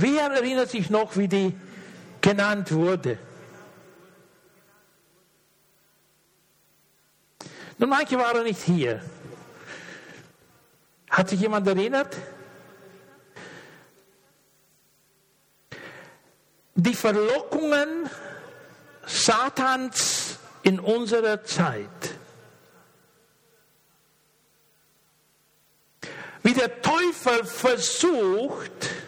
Wer erinnert sich noch, wie die genannt wurde? Nun, manche waren nicht hier. Hat sich jemand erinnert? Die Verlockungen Satans in unserer Zeit. Wie der Teufel versucht,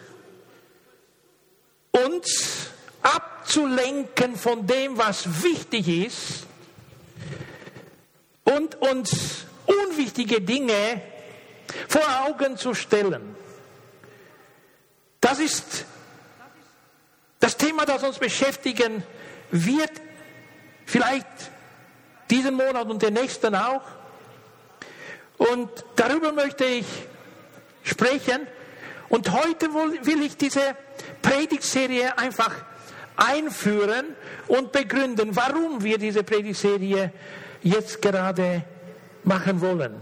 uns abzulenken von dem, was wichtig ist und uns unwichtige Dinge vor Augen zu stellen. Das ist das Thema, das uns beschäftigen wird, vielleicht diesen Monat und den nächsten auch. Und darüber möchte ich sprechen. Und heute will ich diese Predigtserie einfach einführen und begründen, warum wir diese Predigtserie jetzt gerade machen wollen.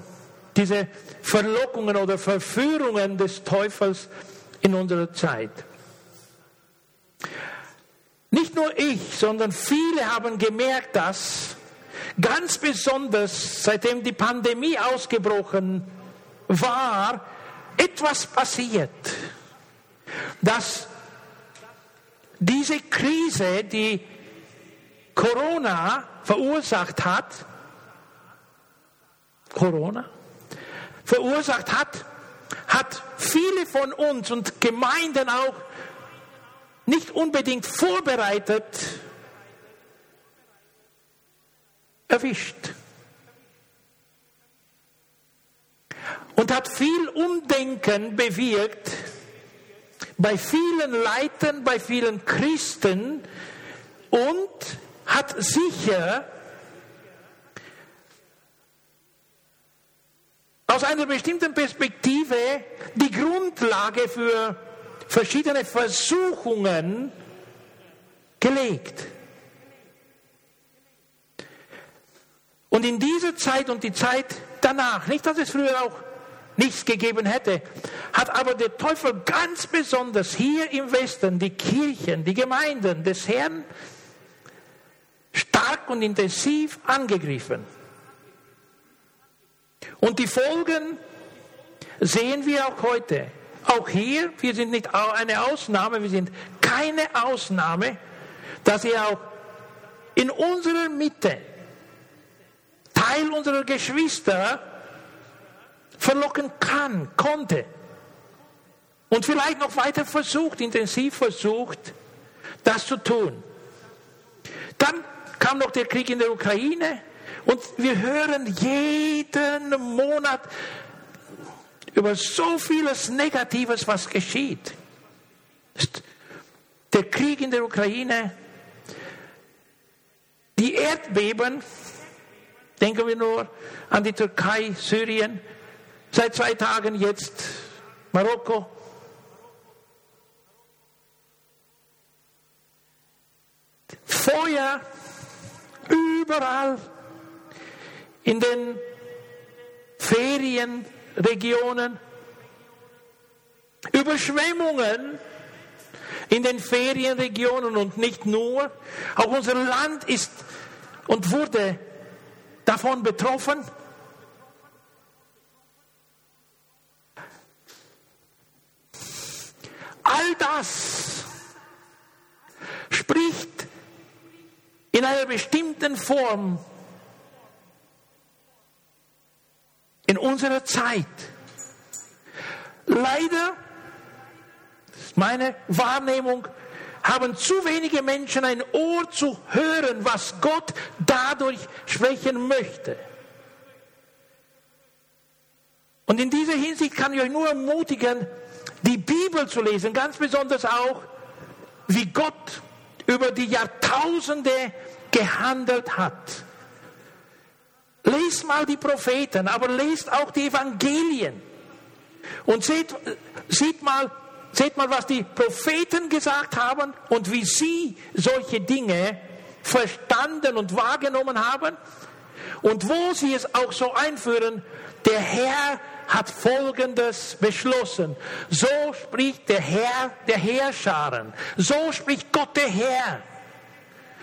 Diese Verlockungen oder Verführungen des Teufels in unserer Zeit. Nicht nur ich, sondern viele haben gemerkt, dass ganz besonders seitdem die Pandemie ausgebrochen war, etwas passiert, dass diese Krise, die Corona verursacht hat, Corona verursacht hat, hat viele von uns und Gemeinden auch nicht unbedingt vorbereitet erwischt. Und hat viel Umdenken bewirkt bei vielen Leitern, bei vielen Christen und hat sicher aus einer bestimmten Perspektive die Grundlage für verschiedene Versuchungen gelegt. Und in dieser Zeit und die Zeit danach, nicht dass es früher auch nichts gegeben hätte, hat aber der Teufel ganz besonders hier im Westen die Kirchen, die Gemeinden des Herrn stark und intensiv angegriffen. Und die Folgen sehen wir auch heute. Auch hier, wir sind nicht eine Ausnahme, wir sind keine Ausnahme, dass er auch in unserer Mitte Teil unserer Geschwister verlocken kann, konnte. Und vielleicht noch weiter versucht, intensiv versucht, das zu tun. Dann kam noch der Krieg in der Ukraine und wir hören jeden Monat über so vieles Negatives, was geschieht. Der Krieg in der Ukraine, die Erdbeben, denken wir nur an die Türkei, Syrien, seit zwei Tagen jetzt Marokko. Feuer überall in den Ferien Regionen, Überschwemmungen in den Ferienregionen und nicht nur. Auch unser Land ist und wurde davon betroffen. All das spricht in einer bestimmten Form in unserer Zeit. Leider, meine Wahrnehmung, haben zu wenige Menschen ein Ohr zu hören, was Gott dadurch sprechen möchte. Und in dieser Hinsicht kann ich euch nur ermutigen, die Bibel zu lesen, ganz besonders auch, wie Gott über die Jahrtausende gehandelt hat. Lest mal die Propheten, aber lest auch die Evangelien. Und seht, seht, mal, seht mal, was die Propheten gesagt haben und wie sie solche Dinge verstanden und wahrgenommen haben. Und wo sie es auch so einführen, der Herr hat Folgendes beschlossen. So spricht der Herr der Herrscharen. So spricht Gott der Herr.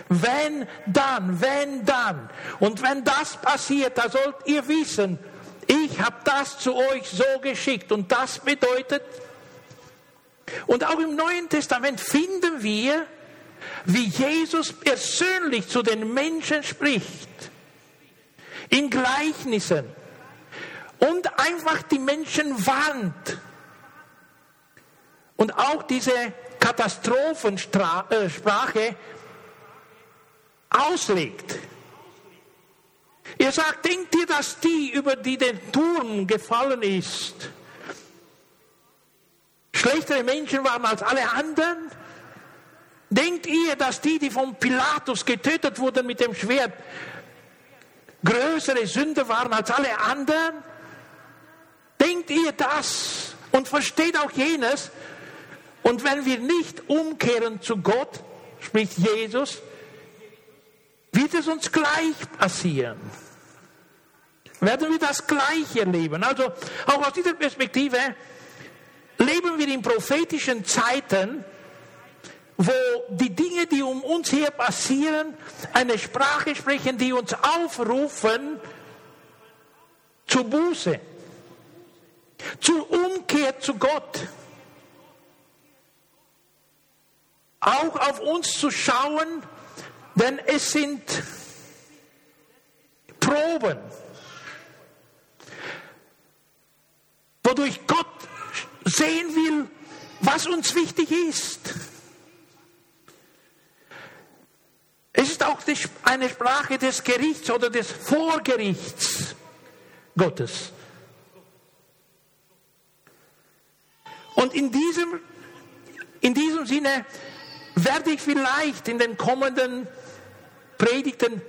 Wenn dann, wenn dann. Und wenn das passiert, da sollt ihr wissen, ich habe das zu euch so geschickt. Und das bedeutet, und auch im Neuen Testament finden wir, wie Jesus persönlich zu den Menschen spricht. In Gleichnissen. Und einfach die Menschen warnt. Und auch diese Katastrophensprache auslegt. Er sagt, denkt ihr, dass die, über die der Turm gefallen ist, schlechtere Menschen waren als alle anderen? Denkt ihr, dass die, die von Pilatus getötet wurden mit dem Schwert, größere Sünder waren als alle anderen? Denkt ihr das und versteht auch jenes? Und wenn wir nicht umkehren zu Gott, spricht Jesus, wird es uns gleich passieren. Werden wir das gleich erleben. Also auch aus dieser Perspektive leben wir in prophetischen Zeiten, wo die Dinge, die um uns her passieren, eine Sprache sprechen, die uns aufrufen zur Buße, zur Umkehr zu Gott. Auch auf uns zu schauen, denn es sind Proben, wodurch Gott sehen will, was uns wichtig ist. Es ist auch eine Sprache des Gerichts oder des Vorgerichts Gottes. Und in diesem, in diesem Sinne werde ich vielleicht in den kommenden Predigten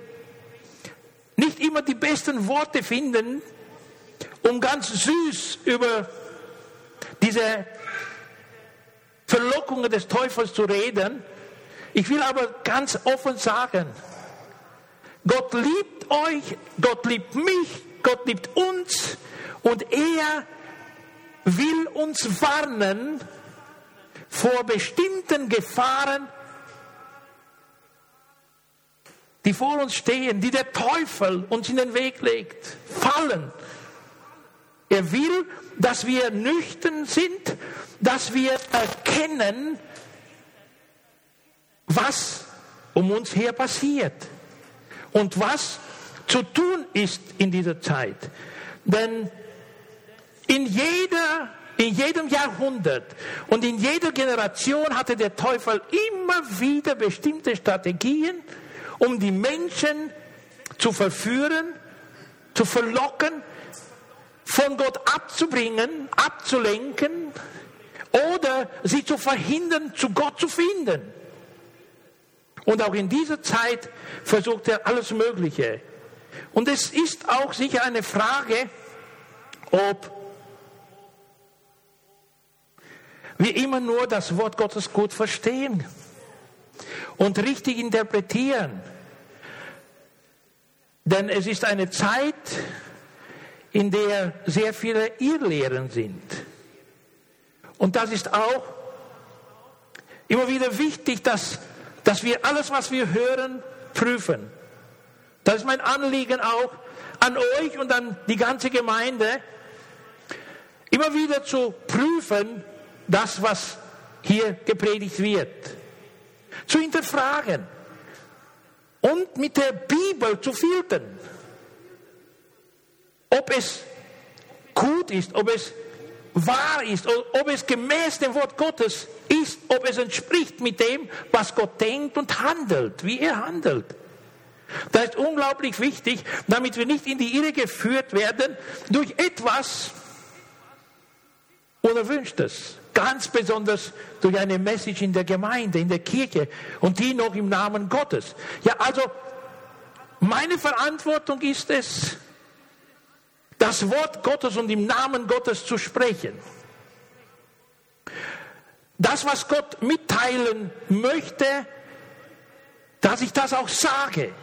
nicht immer die besten Worte finden, um ganz süß über diese Verlockungen des Teufels zu reden. Ich will aber ganz offen sagen, Gott liebt euch, Gott liebt mich, Gott liebt uns und er will uns warnen vor bestimmten Gefahren, die vor uns stehen, die der Teufel uns in den Weg legt, fallen. Er will, dass wir nüchtern sind, dass wir erkennen, was um uns her passiert und was zu tun ist in dieser Zeit. Denn in, jeder, in jedem Jahrhundert und in jeder Generation hatte der Teufel immer wieder bestimmte Strategien, um die Menschen zu verführen, zu verlocken, von Gott abzubringen, abzulenken oder sie zu verhindern, zu Gott zu finden. Und auch in dieser Zeit versucht er alles Mögliche. Und es ist auch sicher eine Frage, ob wir immer nur das Wort Gottes gut verstehen und richtig interpretieren. Denn es ist eine Zeit, in der sehr viele Irrlehren sind. Und das ist auch immer wieder wichtig, dass, dass wir alles, was wir hören, prüfen. Das ist mein Anliegen auch an euch und an die ganze Gemeinde, immer wieder zu prüfen, das, was hier gepredigt wird, zu hinterfragen und mit der Bibel zu filtern ob es gut ist, ob es wahr ist, ob es gemäß dem Wort Gottes ist, ob es entspricht mit dem, was Gott denkt und handelt, wie er handelt. Das ist unglaublich wichtig, damit wir nicht in die Irre geführt werden durch etwas Unerwünschtes. Ganz besonders durch eine Message in der Gemeinde, in der Kirche und die noch im Namen Gottes. Ja, also meine Verantwortung ist es, das Wort Gottes und im Namen Gottes zu sprechen. Das, was Gott mitteilen möchte, dass ich das auch sage.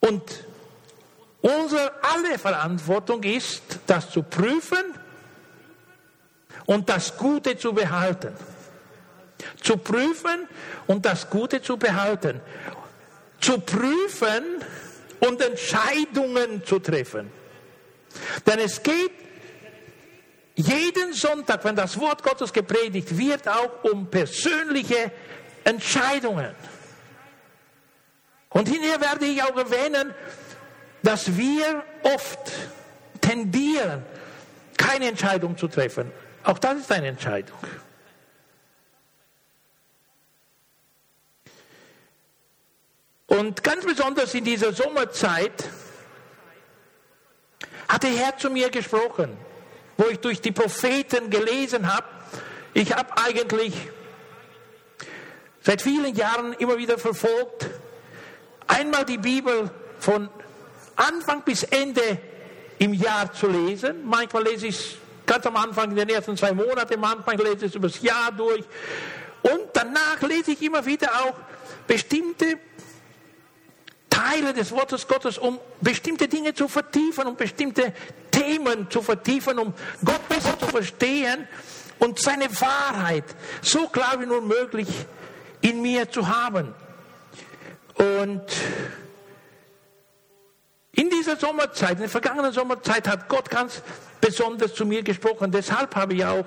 Und unsere alle Verantwortung ist, das zu prüfen und das Gute zu behalten. Zu prüfen und das Gute zu behalten. Zu prüfen und Entscheidungen zu treffen. Denn es geht jeden Sonntag, wenn das Wort Gottes gepredigt wird, auch um persönliche Entscheidungen. Und hinterher werde ich auch erwähnen, dass wir oft tendieren, keine Entscheidung zu treffen. Auch das ist eine Entscheidung. Und ganz besonders in dieser Sommerzeit hat der Herr zu mir gesprochen, wo ich durch die Propheten gelesen habe. Ich habe eigentlich seit vielen Jahren immer wieder verfolgt, einmal die Bibel von Anfang bis Ende im Jahr zu lesen. Manchmal lese ich ganz am Anfang in den ersten zwei Monaten, manchmal lese ich es über das Jahr durch. Und danach lese ich immer wieder auch bestimmte Teile des Wortes Gottes, um bestimmte Dinge zu vertiefen, um bestimmte Themen zu vertiefen, um Gott besser zu verstehen und seine Wahrheit so klar wie nur möglich in mir zu haben. Und dieser Sommerzeit, in der vergangenen Sommerzeit hat Gott ganz besonders zu mir gesprochen. Deshalb habe ich auch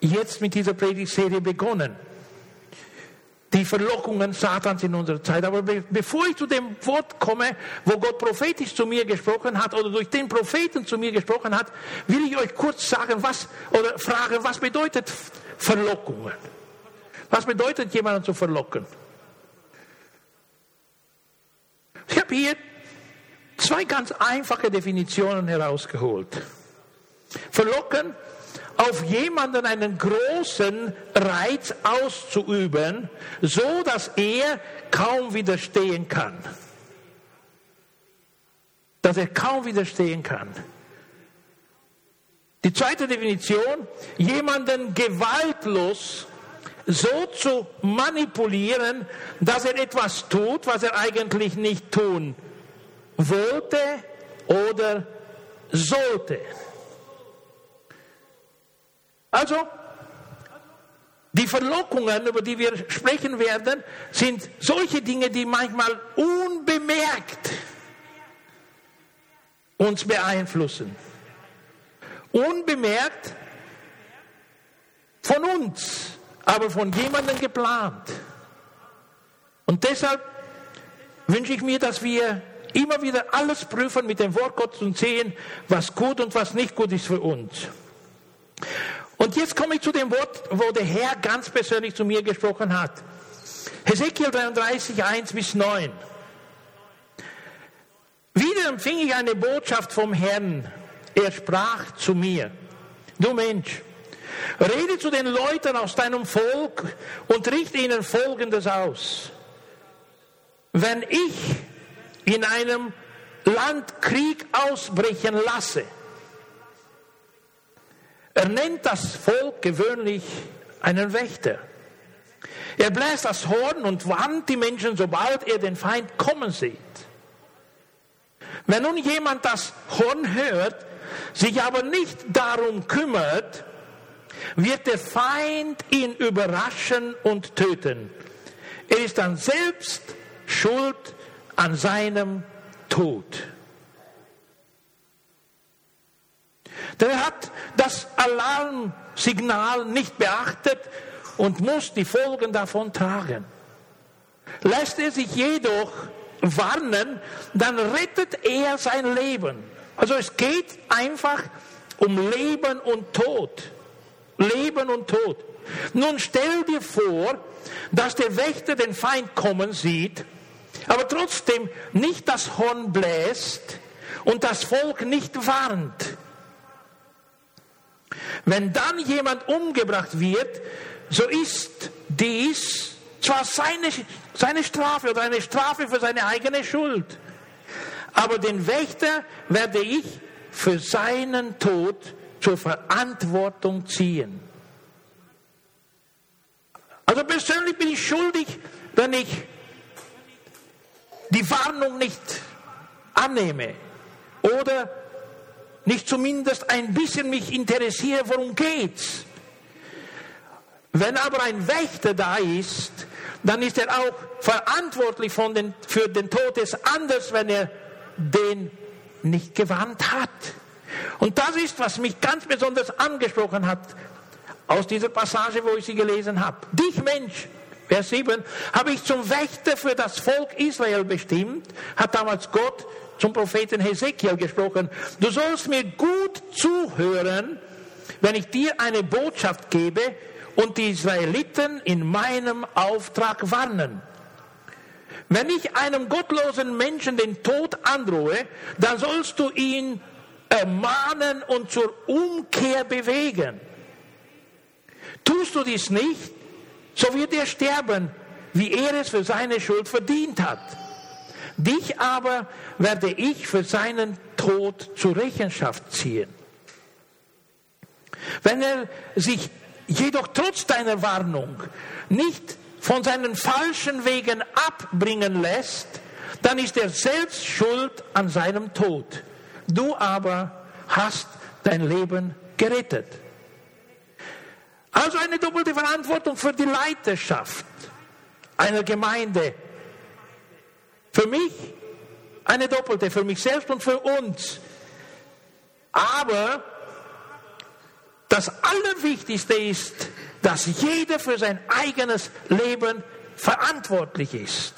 jetzt mit dieser Predigtserie begonnen die Verlockungen Satans in unserer Zeit. Aber be bevor ich zu dem Wort komme, wo Gott prophetisch zu mir gesprochen hat oder durch den Propheten zu mir gesprochen hat, will ich euch kurz sagen, was oder fragen, was bedeutet Verlockungen? Was bedeutet jemanden zu verlocken? Ich habe hier zwei ganz einfache Definitionen herausgeholt. Verlocken auf jemanden einen großen Reiz auszuüben, so dass er kaum widerstehen kann. Dass er kaum widerstehen kann. Die zweite Definition, jemanden gewaltlos so zu manipulieren, dass er etwas tut, was er eigentlich nicht tun wollte oder sollte. Also, die Verlockungen, über die wir sprechen werden, sind solche Dinge, die manchmal unbemerkt uns beeinflussen. Unbemerkt von uns, aber von jemandem geplant. Und deshalb wünsche ich mir, dass wir immer wieder alles prüfen mit dem Wort Gottes und sehen, was gut und was nicht gut ist für uns. Und jetzt komme ich zu dem Wort, wo der Herr ganz persönlich zu mir gesprochen hat. Hesekiel 33, 1 bis 9. Wieder empfing ich eine Botschaft vom Herrn. Er sprach zu mir, du Mensch, rede zu den Leuten aus deinem Volk und richte ihnen Folgendes aus. Wenn ich in einem Land Krieg ausbrechen lasse, er nennt das Volk gewöhnlich einen Wächter. Er bläst das Horn und warnt die Menschen, sobald er den Feind kommen sieht. Wenn nun jemand das Horn hört, sich aber nicht darum kümmert, wird der Feind ihn überraschen und töten. Er ist dann selbst schuld an seinem Tod. Denn er hat das Alarmsignal nicht beachtet und muss die Folgen davon tragen. Lässt er sich jedoch warnen, dann rettet er sein Leben. Also es geht einfach um Leben und Tod. Leben und Tod. Nun stell dir vor, dass der Wächter den Feind kommen sieht, aber trotzdem nicht das Horn bläst und das Volk nicht warnt. Wenn dann jemand umgebracht wird, so ist dies zwar seine, seine Strafe oder eine Strafe für seine eigene Schuld, aber den Wächter werde ich für seinen Tod zur Verantwortung ziehen. Also persönlich bin ich schuldig, wenn ich die Warnung nicht annehme oder nicht zumindest ein bisschen mich interessiere, worum geht's. Wenn aber ein Wächter da ist, dann ist er auch verantwortlich den, für den Tod des anderen, wenn er den nicht gewarnt hat. Und das ist, was mich ganz besonders angesprochen hat aus dieser Passage, wo ich sie gelesen habe. Dich Mensch, Vers 7, habe ich zum Wächter für das Volk Israel bestimmt, hat damals Gott zum Propheten Hesekiel gesprochen. Du sollst mir gut zuhören, wenn ich dir eine Botschaft gebe und die Israeliten in meinem Auftrag warnen. Wenn ich einem gottlosen Menschen den Tod androhe, dann sollst du ihn ermahnen und zur Umkehr bewegen. Tust du dies nicht, so wird er sterben, wie er es für seine Schuld verdient hat. Dich aber werde ich für seinen Tod zur Rechenschaft ziehen. Wenn er sich jedoch trotz deiner Warnung nicht von seinen falschen Wegen abbringen lässt, dann ist er selbst schuld an seinem Tod. Du aber hast dein Leben gerettet. Also eine doppelte Verantwortung für die Leiterschaft einer Gemeinde. Für mich eine doppelte, für mich selbst und für uns. Aber das Allerwichtigste ist, dass jeder für sein eigenes Leben verantwortlich ist.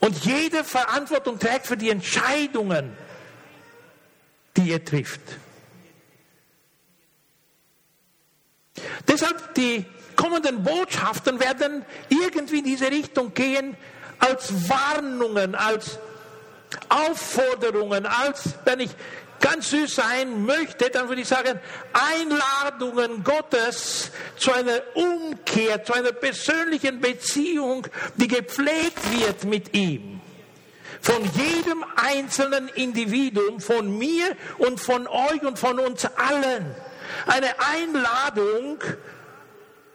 Und jede Verantwortung trägt für die Entscheidungen, die er trifft. Deshalb die kommenden Botschaften werden irgendwie in diese Richtung gehen, als Warnungen, als Aufforderungen, als, wenn ich ganz süß sein möchte, dann würde ich sagen, Einladungen Gottes zu einer Umkehr, zu einer persönlichen Beziehung, die gepflegt wird mit ihm. Von jedem einzelnen Individuum, von mir und von euch und von uns allen. Eine Einladung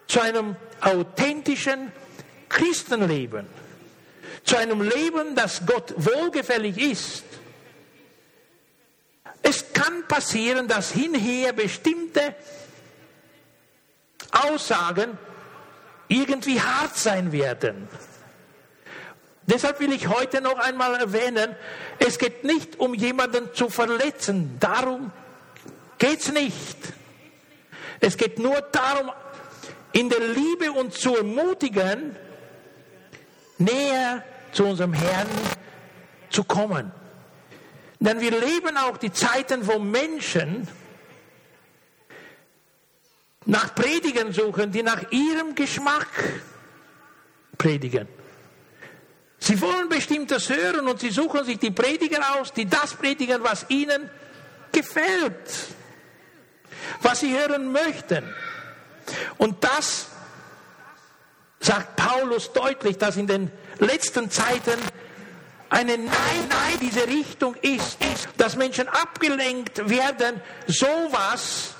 zu einem authentischen Christenleben. Zu einem Leben, das Gott wohlgefällig ist. Es kann passieren, dass hinher bestimmte Aussagen irgendwie hart sein werden. Deshalb will ich heute noch einmal erwähnen, es geht nicht um jemanden zu verletzen. Darum geht es nicht. Es geht nur darum, in der Liebe uns zu ermutigen, näher zu unserem Herrn zu kommen. Denn wir leben auch die Zeiten, wo Menschen nach Predigen suchen, die nach ihrem Geschmack predigen. Sie wollen bestimmtes hören und sie suchen sich die Prediger aus, die das predigen, was ihnen gefällt, was sie hören möchten. Und das sagt Paulus deutlich, dass in den letzten Zeiten eine Nein, Nein, diese Richtung ist, dass Menschen abgelenkt werden, sowas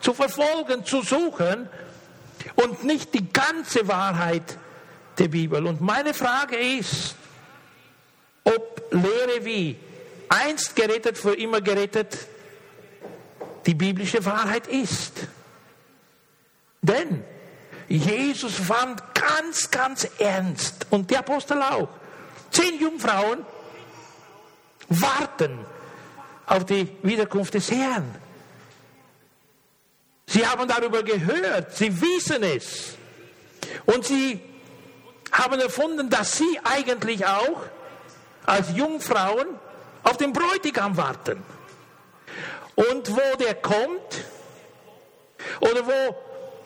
zu verfolgen, zu suchen und nicht die ganze Wahrheit der Bibel. Und meine Frage ist, ob Lehre wie einst gerettet, für immer gerettet, die biblische Wahrheit ist. Denn Jesus fand ganz, ganz ernst und der Apostel auch Zehn Jungfrauen warten auf die Wiederkunft des Herrn. Sie haben darüber gehört, sie wissen es. Und sie haben erfunden, dass sie eigentlich auch als Jungfrauen auf den Bräutigam warten. Und wo der kommt, oder wo,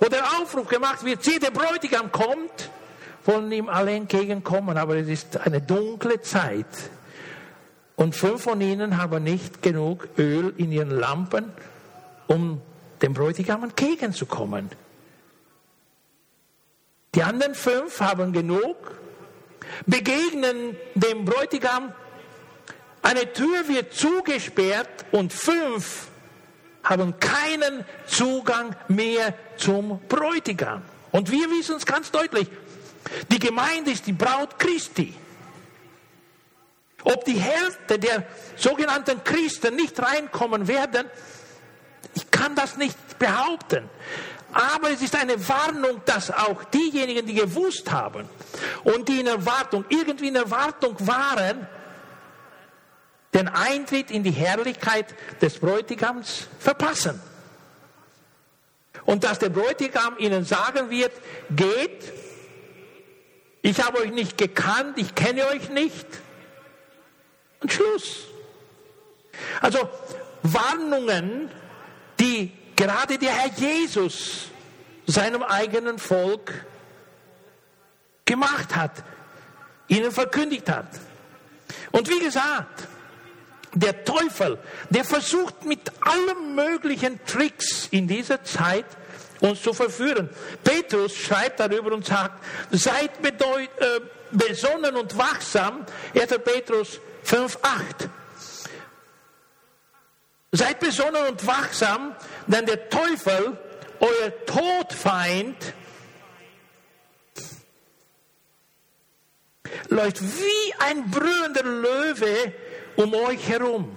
wo der Aufruf gemacht wird, sieh, der Bräutigam kommt, wollen ihm alle entgegenkommen, aber es ist eine dunkle Zeit. Und fünf von ihnen haben nicht genug Öl in ihren Lampen, um dem Bräutigam entgegenzukommen. Die anderen fünf haben genug, begegnen dem Bräutigam, eine Tür wird zugesperrt und fünf haben keinen Zugang mehr zum Bräutigam. Und wir wissen es ganz deutlich, die Gemeinde ist die Braut Christi. Ob die Hälfte der sogenannten Christen nicht reinkommen werden, ich kann das nicht behaupten. Aber es ist eine Warnung, dass auch diejenigen, die gewusst haben und die in Erwartung, irgendwie in Erwartung waren, den Eintritt in die Herrlichkeit des Bräutigams verpassen. Und dass der Bräutigam ihnen sagen wird, geht, ich habe euch nicht gekannt, ich kenne euch nicht. Und Schluss. Also Warnungen, die gerade der Herr Jesus seinem eigenen Volk gemacht hat, ihnen verkündigt hat. Und wie gesagt, der Teufel, der versucht mit allen möglichen Tricks in dieser Zeit uns zu verführen. Petrus schreibt darüber und sagt, seid äh, besonnen und wachsam, 1. Petrus 5, 8. Seid besonnen und wachsam, denn der Teufel, euer Todfeind, läuft wie ein brüllender Löwe um euch herum.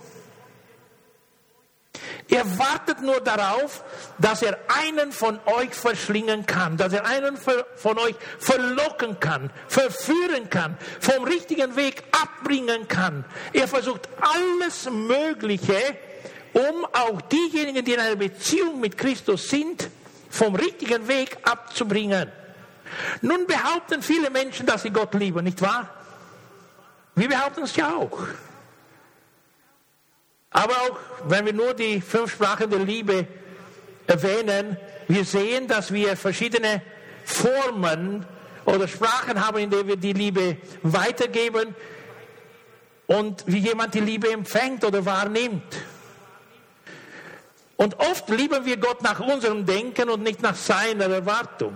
Er wartet nur darauf, dass er einen von euch verschlingen kann, dass er einen von euch verlocken kann, verführen kann, vom richtigen Weg abbringen kann. Er versucht alles Mögliche, um auch diejenigen, die in einer Beziehung mit Christus sind, vom richtigen Weg abzubringen. Nun behaupten viele Menschen, dass sie Gott lieben, nicht wahr? Wir behaupten es ja auch. Aber auch wenn wir nur die fünf Sprachen der Liebe erwähnen, wir sehen, dass wir verschiedene Formen oder Sprachen haben, in denen wir die Liebe weitergeben und wie jemand die Liebe empfängt oder wahrnimmt. Und oft lieben wir Gott nach unserem Denken und nicht nach seiner Erwartung.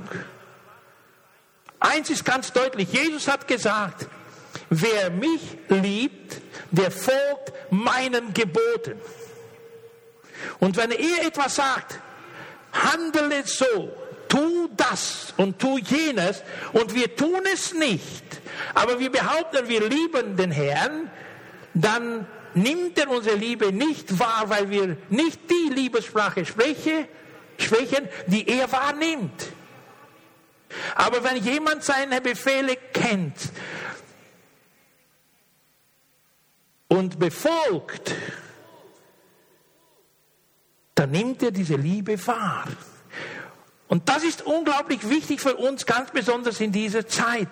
Eins ist ganz deutlich, Jesus hat gesagt, wer mich liebt, der folgt meinen Geboten. Und wenn er etwas sagt, handle so, tu das und tu jenes, und wir tun es nicht, aber wir behaupten, wir lieben den Herrn, dann nimmt er unsere Liebe nicht wahr, weil wir nicht die Liebessprache sprechen, sprechen, die er wahrnimmt. Aber wenn jemand seine Befehle kennt und befolgt, dann nimmt er diese Liebe wahr. Und das ist unglaublich wichtig für uns, ganz besonders in dieser Zeit,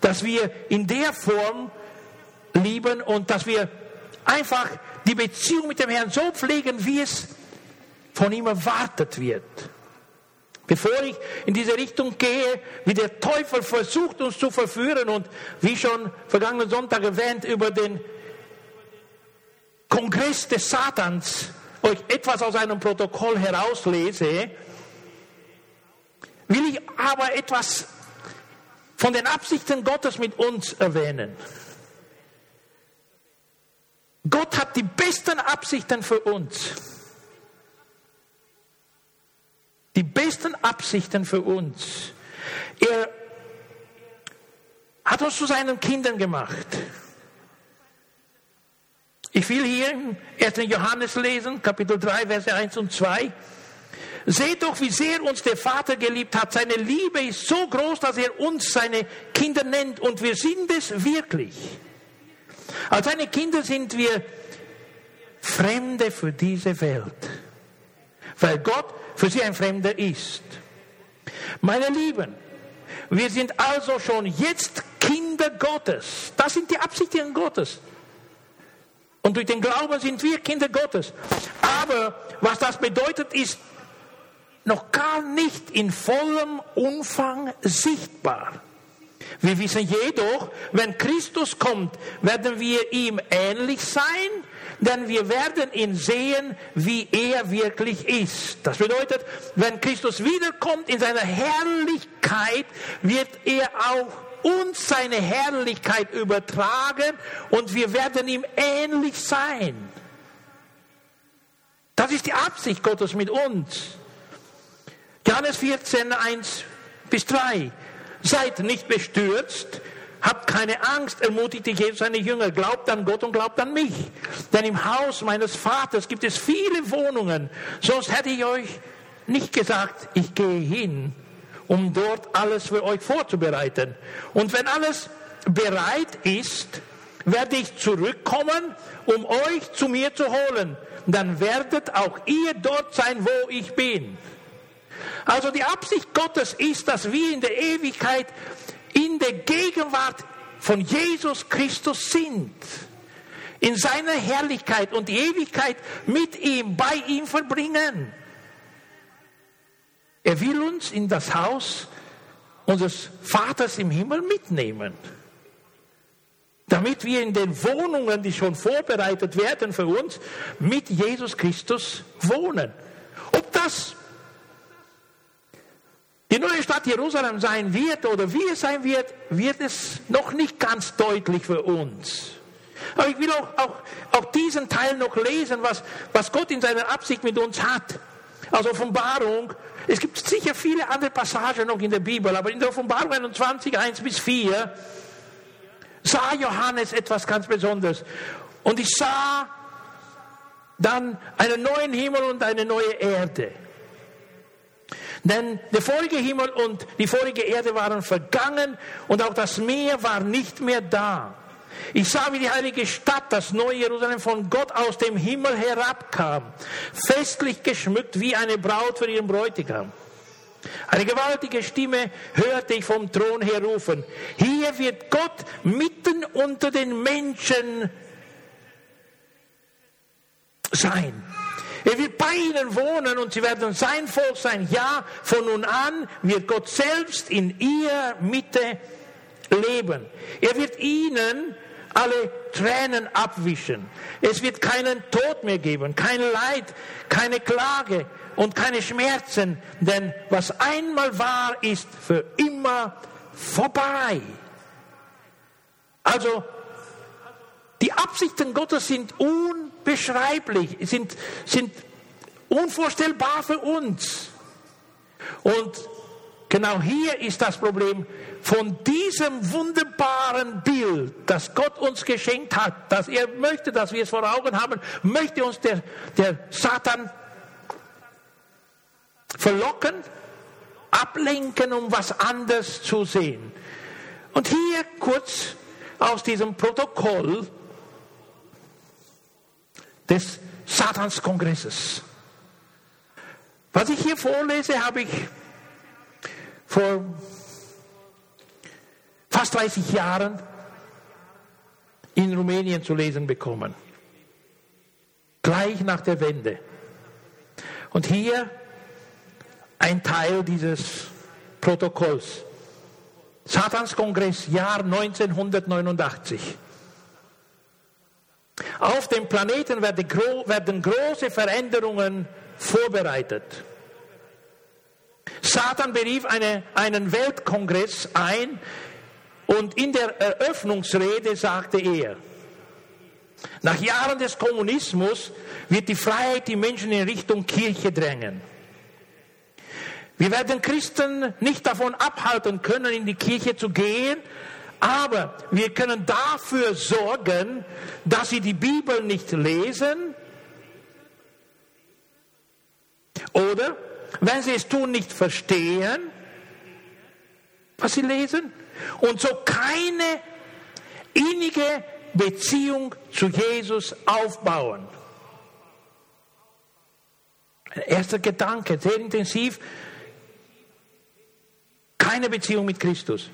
dass wir in der Form lieben und dass wir einfach die Beziehung mit dem Herrn so pflegen, wie es von ihm erwartet wird. Bevor ich in diese Richtung gehe, wie der Teufel versucht uns zu verführen und wie schon vergangenen Sonntag erwähnt über den Kongress des Satans euch etwas aus einem Protokoll herauslese, will ich aber etwas von den Absichten Gottes mit uns erwähnen. Gott hat die besten Absichten für uns. Die besten Absichten für uns. Er hat uns zu seinen Kindern gemacht. Ich will hier im 1. Johannes lesen, Kapitel 3, Verse 1 und 2. Seht doch, wie sehr uns der Vater geliebt hat. Seine Liebe ist so groß, dass er uns seine Kinder nennt. Und wir sind es wirklich. Als seine Kinder sind wir Fremde für diese Welt. Weil Gott für sie ein Fremder ist. Meine Lieben, wir sind also schon jetzt Kinder Gottes. Das sind die Absichten Gottes. Und durch den Glauben sind wir Kinder Gottes. Aber was das bedeutet, ist noch gar nicht in vollem Umfang sichtbar. Wir wissen jedoch, wenn Christus kommt, werden wir ihm ähnlich sein, denn wir werden ihn sehen, wie er wirklich ist. Das bedeutet, wenn Christus wiederkommt in seiner Herrlichkeit, wird er auch uns seine Herrlichkeit übertragen und wir werden ihm ähnlich sein. Das ist die Absicht Gottes mit uns. Johannes 14, 1 bis 3. Seid nicht bestürzt, Habt keine Angst, ermutigte Jesus seine Jünger. Glaubt an Gott und glaubt an mich. Denn im Haus meines Vaters gibt es viele Wohnungen. Sonst hätte ich euch nicht gesagt, ich gehe hin, um dort alles für euch vorzubereiten. Und wenn alles bereit ist, werde ich zurückkommen, um euch zu mir zu holen. Dann werdet auch ihr dort sein, wo ich bin. Also die Absicht Gottes ist, dass wir in der Ewigkeit in der Gegenwart von Jesus Christus sind. In seiner Herrlichkeit und die Ewigkeit mit ihm, bei ihm verbringen. Er will uns in das Haus unseres Vaters im Himmel mitnehmen. Damit wir in den Wohnungen, die schon vorbereitet werden für uns, mit Jesus Christus wohnen. Ob das die neue Stadt Jerusalem sein wird oder wie es sein wird, wird es noch nicht ganz deutlich für uns. Aber ich will auch, auch, auch diesen Teil noch lesen, was, was Gott in seiner Absicht mit uns hat. Also Offenbarung, es gibt sicher viele andere Passagen noch in der Bibel, aber in der Offenbarung 21, 1 bis 4 sah Johannes etwas ganz Besonderes. Und ich sah dann einen neuen Himmel und eine neue Erde. Denn der vorige Himmel und die vorige Erde waren vergangen und auch das Meer war nicht mehr da. Ich sah, wie die heilige Stadt, das neue Jerusalem, von Gott aus dem Himmel herabkam, festlich geschmückt wie eine Braut für ihren Bräutigam. Eine gewaltige Stimme hörte ich vom Thron her rufen. Hier wird Gott mitten unter den Menschen sein. Er wird bei ihnen wohnen und sie werden sein Volk sein. Ja, von nun an wird Gott selbst in ihrer Mitte leben. Er wird ihnen alle Tränen abwischen. Es wird keinen Tod mehr geben, kein Leid, keine Klage und keine Schmerzen, denn was einmal war, ist für immer vorbei. Also die Absichten Gottes sind unbeschreiblich, sind, sind unvorstellbar für uns. Und genau hier ist das Problem. Von diesem wunderbaren Bild, das Gott uns geschenkt hat, dass er möchte, dass wir es vor Augen haben, möchte uns der, der Satan verlocken, ablenken, um was anderes zu sehen. Und hier kurz aus diesem Protokoll des Satanskongresses. Was ich hier vorlese, habe ich vor fast 30 Jahren in Rumänien zu lesen bekommen. Gleich nach der Wende. Und hier ein Teil dieses Protokolls. Satanskongress, Jahr 1989. Auf dem Planeten werden, werden große Veränderungen vorbereitet. Satan berief eine, einen Weltkongress ein und in der Eröffnungsrede sagte er, nach Jahren des Kommunismus wird die Freiheit die Menschen in Richtung Kirche drängen. Wir werden Christen nicht davon abhalten können, in die Kirche zu gehen, aber wir können dafür sorgen, dass sie die Bibel nicht lesen oder, wenn sie es tun, nicht verstehen, was sie lesen und so keine innige Beziehung zu Jesus aufbauen. Erster Gedanke, sehr intensiv, keine Beziehung mit Christus.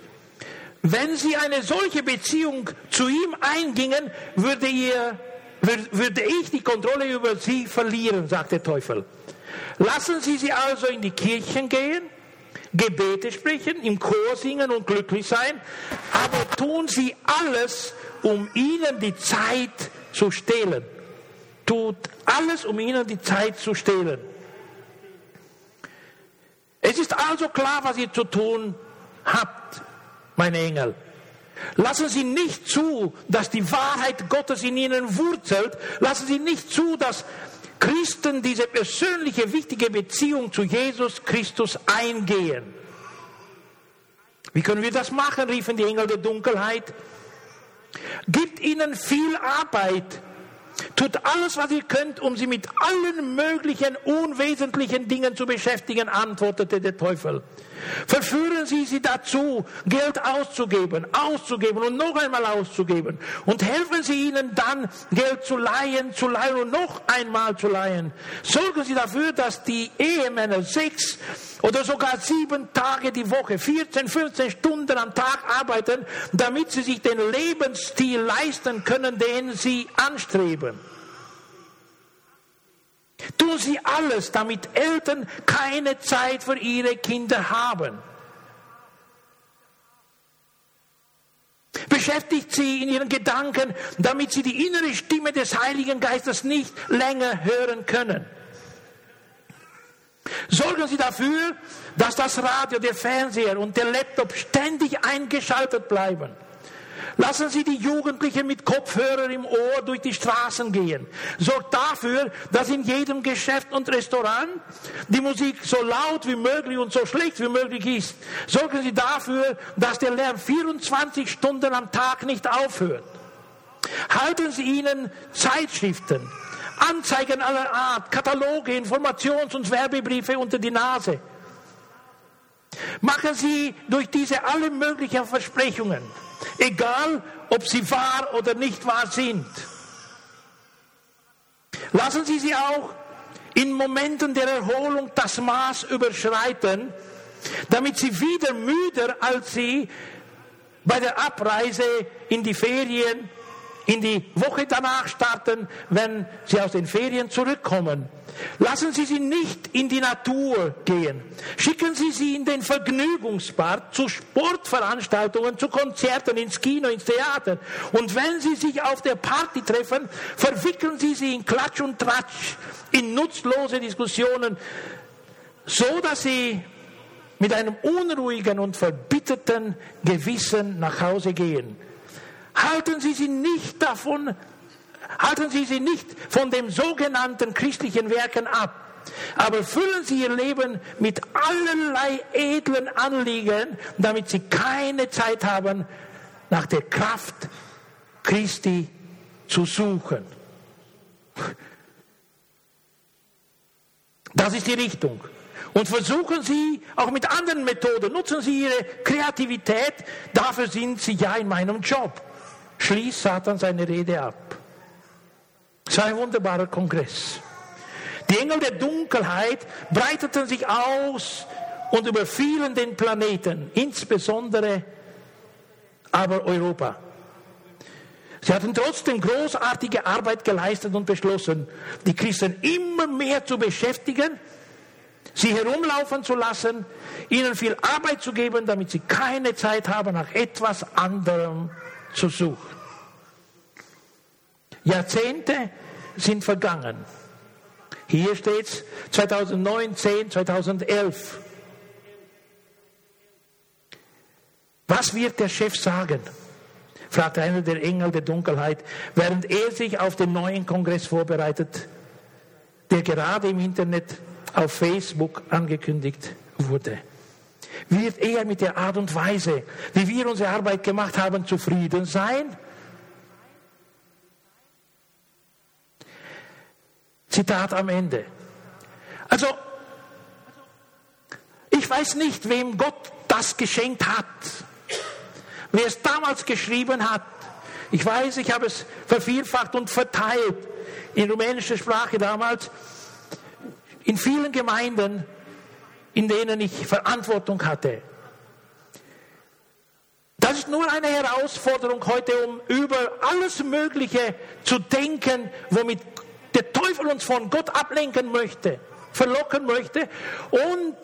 Wenn sie eine solche Beziehung zu ihm eingingen, würde, ihr, würde ich die Kontrolle über sie verlieren, sagt der Teufel. Lassen Sie sie also in die Kirchen gehen, Gebete sprechen, im Chor singen und glücklich sein, aber tun Sie alles, um ihnen die Zeit zu stehlen. Tut alles, um ihnen die Zeit zu stehlen. Es ist also klar, was ihr zu tun habt meine Engel. Lassen Sie nicht zu, dass die Wahrheit Gottes in Ihnen wurzelt. Lassen Sie nicht zu, dass Christen diese persönliche, wichtige Beziehung zu Jesus Christus eingehen. Wie können wir das machen, riefen die Engel der Dunkelheit. Gibt ihnen viel Arbeit. Tut alles, was ihr könnt, um sie mit allen möglichen unwesentlichen Dingen zu beschäftigen, antwortete der Teufel. Verführen Sie sie dazu, Geld auszugeben, auszugeben und noch einmal auszugeben. Und helfen Sie ihnen dann, Geld zu leihen, zu leihen und noch einmal zu leihen. Sorgen Sie dafür, dass die Ehemänner sechs oder sogar sieben Tage die Woche, 14, 15 Stunden am Tag arbeiten, damit sie sich den Lebensstil leisten können, den sie anstreben. Tun Sie alles, damit Eltern keine Zeit für ihre Kinder haben. Beschäftigt sie in ihren Gedanken, damit sie die innere Stimme des Heiligen Geistes nicht länger hören können. Sorgen Sie dafür, dass das Radio, der Fernseher und der Laptop ständig eingeschaltet bleiben. Lassen Sie die Jugendlichen mit Kopfhörer im Ohr durch die Straßen gehen. Sorgt dafür, dass in jedem Geschäft und Restaurant die Musik so laut wie möglich und so schlecht wie möglich ist. Sorgen Sie dafür, dass der Lärm 24 Stunden am Tag nicht aufhört. Halten Sie ihnen Zeitschriften, Anzeigen aller Art, Kataloge, Informations- und Werbebriefe unter die Nase. Machen Sie durch diese alle möglichen Versprechungen egal ob sie wahr oder nicht wahr sind. Lassen Sie sie auch in Momenten der Erholung das Maß überschreiten, damit sie wieder müder als sie bei der Abreise in die Ferien in die Woche danach starten, wenn sie aus den Ferien zurückkommen. Lassen Sie sie nicht in die Natur gehen. Schicken Sie sie in den Vergnügungspark, zu Sportveranstaltungen, zu Konzerten, ins Kino, ins Theater. Und wenn Sie sich auf der Party treffen, verwickeln Sie sie in Klatsch und Tratsch, in nutzlose Diskussionen, so dass sie mit einem unruhigen und verbitterten Gewissen nach Hause gehen. Halten Sie sie nicht davon, halten Sie sie nicht von dem sogenannten christlichen Werken ab. Aber füllen Sie Ihr Leben mit allerlei edlen Anliegen, damit Sie keine Zeit haben, nach der Kraft Christi zu suchen. Das ist die Richtung. Und versuchen Sie auch mit anderen Methoden, nutzen Sie Ihre Kreativität, dafür sind Sie ja in meinem Job schließt Satan seine Rede ab. Es war ein wunderbarer Kongress. Die Engel der Dunkelheit breiteten sich aus und überfielen den Planeten, insbesondere aber Europa. Sie hatten trotzdem großartige Arbeit geleistet und beschlossen, die Christen immer mehr zu beschäftigen, sie herumlaufen zu lassen, ihnen viel Arbeit zu geben, damit sie keine Zeit haben, nach etwas anderem zu suchen. Jahrzehnte sind vergangen. Hier steht es 2009, 10, 2011. Was wird der Chef sagen? fragte einer der Engel der Dunkelheit, während er sich auf den neuen Kongress vorbereitet, der gerade im Internet auf Facebook angekündigt wurde. Wird er mit der Art und Weise, wie wir unsere Arbeit gemacht haben, zufrieden sein? Zitat am Ende. Also, ich weiß nicht, wem Gott das geschenkt hat, wer es damals geschrieben hat. Ich weiß, ich habe es vervielfacht und verteilt in rumänischer Sprache damals, in vielen Gemeinden, in denen ich Verantwortung hatte. Das ist nur eine Herausforderung heute, um über alles Mögliche zu denken, womit der Teufel uns von Gott ablenken möchte, verlocken möchte. Und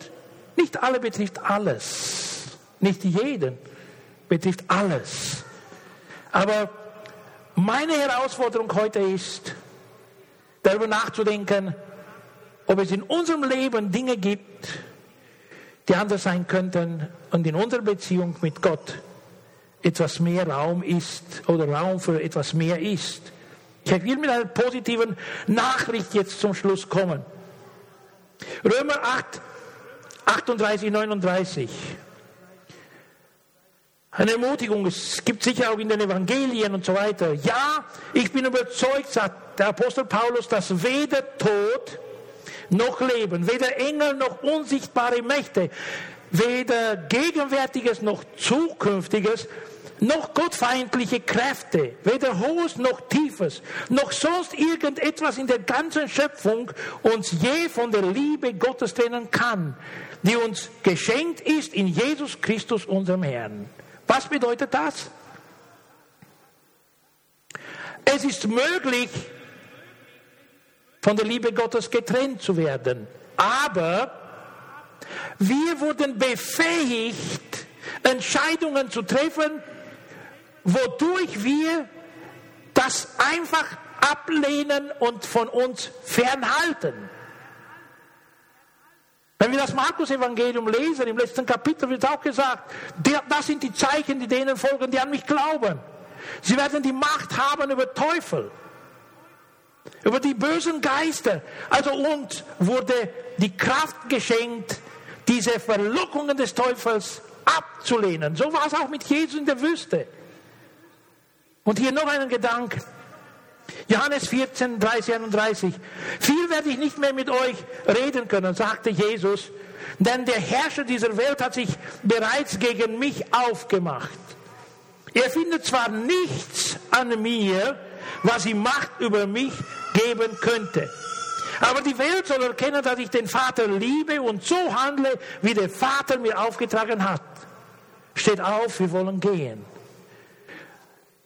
nicht alle betrifft alles. Nicht jeden betrifft alles. Aber meine Herausforderung heute ist, darüber nachzudenken, ob es in unserem Leben Dinge gibt, die anders sein könnten und in unserer Beziehung mit Gott etwas mehr Raum ist oder Raum für etwas mehr ist. Ich will mit einer positiven Nachricht jetzt zum Schluss kommen. Römer 8, 38, 39. Eine Ermutigung, es gibt sicher auch in den Evangelien und so weiter. Ja, ich bin überzeugt, sagt der Apostel Paulus, dass weder Tod noch Leben, weder Engel noch unsichtbare Mächte, weder Gegenwärtiges noch Zukünftiges, noch gottfeindliche Kräfte, weder Hohes noch Tiefes, noch sonst irgendetwas in der ganzen Schöpfung uns je von der Liebe Gottes trennen kann, die uns geschenkt ist in Jesus Christus, unserem Herrn. Was bedeutet das? Es ist möglich, von der Liebe Gottes getrennt zu werden. Aber wir wurden befähigt, Entscheidungen zu treffen, wodurch wir das einfach ablehnen und von uns fernhalten. Wenn wir das Markus-Evangelium lesen, im letzten Kapitel wird auch gesagt, das sind die Zeichen, die denen folgen, die an mich glauben. Sie werden die Macht haben über Teufel, über die bösen Geister. Also uns wurde die Kraft geschenkt, diese Verlockungen des Teufels abzulehnen. So war es auch mit Jesus in der Wüste. Und hier noch einen Gedanken. Johannes 14, 30, 31. Viel werde ich nicht mehr mit euch reden können, sagte Jesus, denn der Herrscher dieser Welt hat sich bereits gegen mich aufgemacht. Er findet zwar nichts an mir, was ihm Macht über mich geben könnte. Aber die Welt soll erkennen, dass ich den Vater liebe und so handle, wie der Vater mir aufgetragen hat. Steht auf, wir wollen gehen.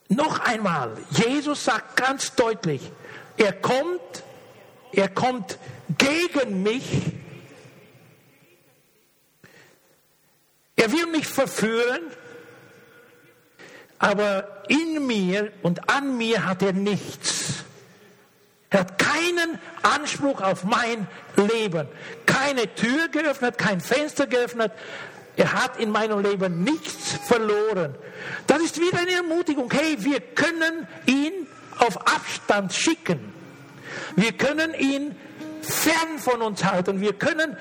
Noch einmal, Jesus sagt ganz deutlich, er kommt, er kommt gegen mich. Er will mich verführen, aber in mir und an mir hat er nichts. Er hat keinen Anspruch auf mein Leben. Keine Tür geöffnet, kein Fenster geöffnet, er hat in meinem Leben nichts verloren. Das ist wieder eine Ermutigung. Hey, wir können ihn auf Abstand schicken. Wir können ihn fern von uns halten. Wir können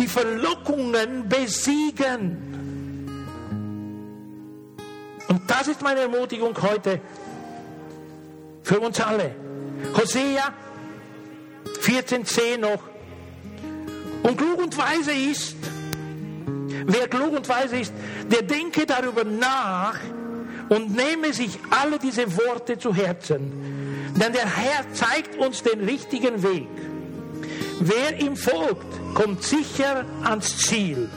die Verlockungen besiegen. Und das ist meine Ermutigung heute für uns alle. Hosea 14,10 noch. Und klug und weise ist, Wer klug und weise ist, der denke darüber nach und nehme sich alle diese Worte zu Herzen. Denn der Herr zeigt uns den richtigen Weg. Wer ihm folgt, kommt sicher ans Ziel.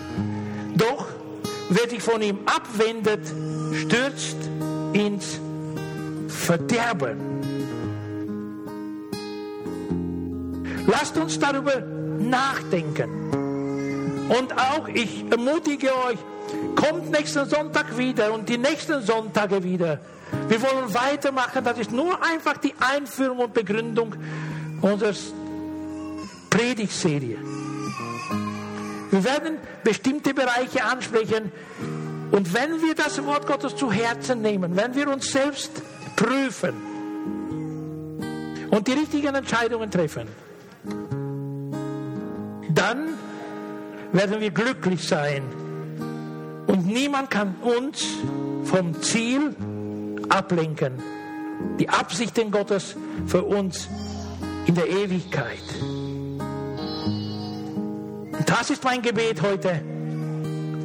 Doch wer sich von ihm abwendet, stürzt ins Verderben. Lasst uns darüber nachdenken. Und auch ich ermutige euch, kommt nächsten Sonntag wieder und die nächsten Sonntage wieder. Wir wollen weitermachen. Das ist nur einfach die Einführung und Begründung unserer Predigtserie. Wir werden bestimmte Bereiche ansprechen. Und wenn wir das Wort Gottes zu Herzen nehmen, wenn wir uns selbst prüfen und die richtigen Entscheidungen treffen, dann werden wir glücklich sein. Und niemand kann uns vom Ziel ablenken. Die Absichten Gottes für uns in der Ewigkeit. Und das ist mein Gebet heute.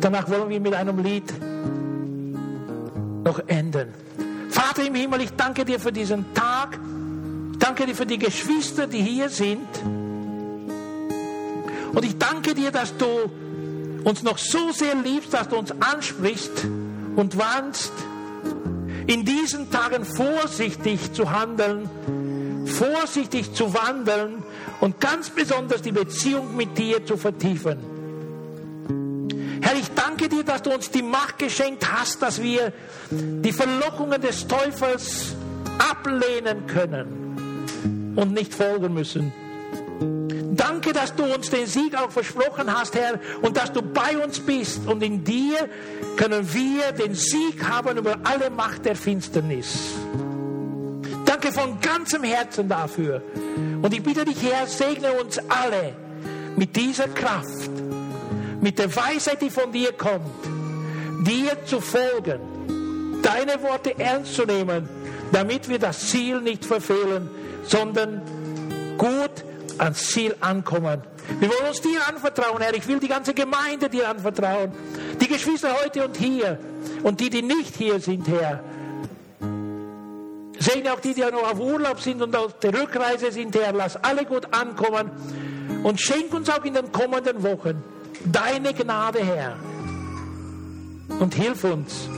Danach wollen wir mit einem Lied noch enden. Vater im Himmel, ich danke dir für diesen Tag. Danke dir für die Geschwister, die hier sind. Und ich danke dir, dass du uns noch so sehr liebst, dass du uns ansprichst und warnst, in diesen Tagen vorsichtig zu handeln, vorsichtig zu wandeln und ganz besonders die Beziehung mit dir zu vertiefen. Herr, ich danke dir, dass du uns die Macht geschenkt hast, dass wir die Verlockungen des Teufels ablehnen können und nicht folgen müssen. Danke, dass du uns den Sieg auch versprochen hast, Herr, und dass du bei uns bist. Und in dir können wir den Sieg haben über alle Macht der Finsternis. Danke von ganzem Herzen dafür. Und ich bitte dich, Herr, segne uns alle mit dieser Kraft, mit der Weisheit, die von dir kommt, dir zu folgen deine Worte ernst zu nehmen, damit wir das Ziel nicht verfehlen, sondern gut ans Ziel ankommen. Wir wollen uns dir anvertrauen, Herr. Ich will die ganze Gemeinde dir anvertrauen. Die Geschwister heute und hier und die, die nicht hier sind, Herr. Segne auch die, die noch auf Urlaub sind und auf der Rückreise sind, Herr. Lass alle gut ankommen und schenk uns auch in den kommenden Wochen deine Gnade, Herr. Und hilf uns,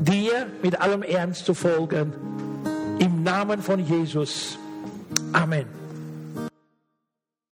dir mit allem Ernst zu folgen. Im Namen von Jesus. Amen.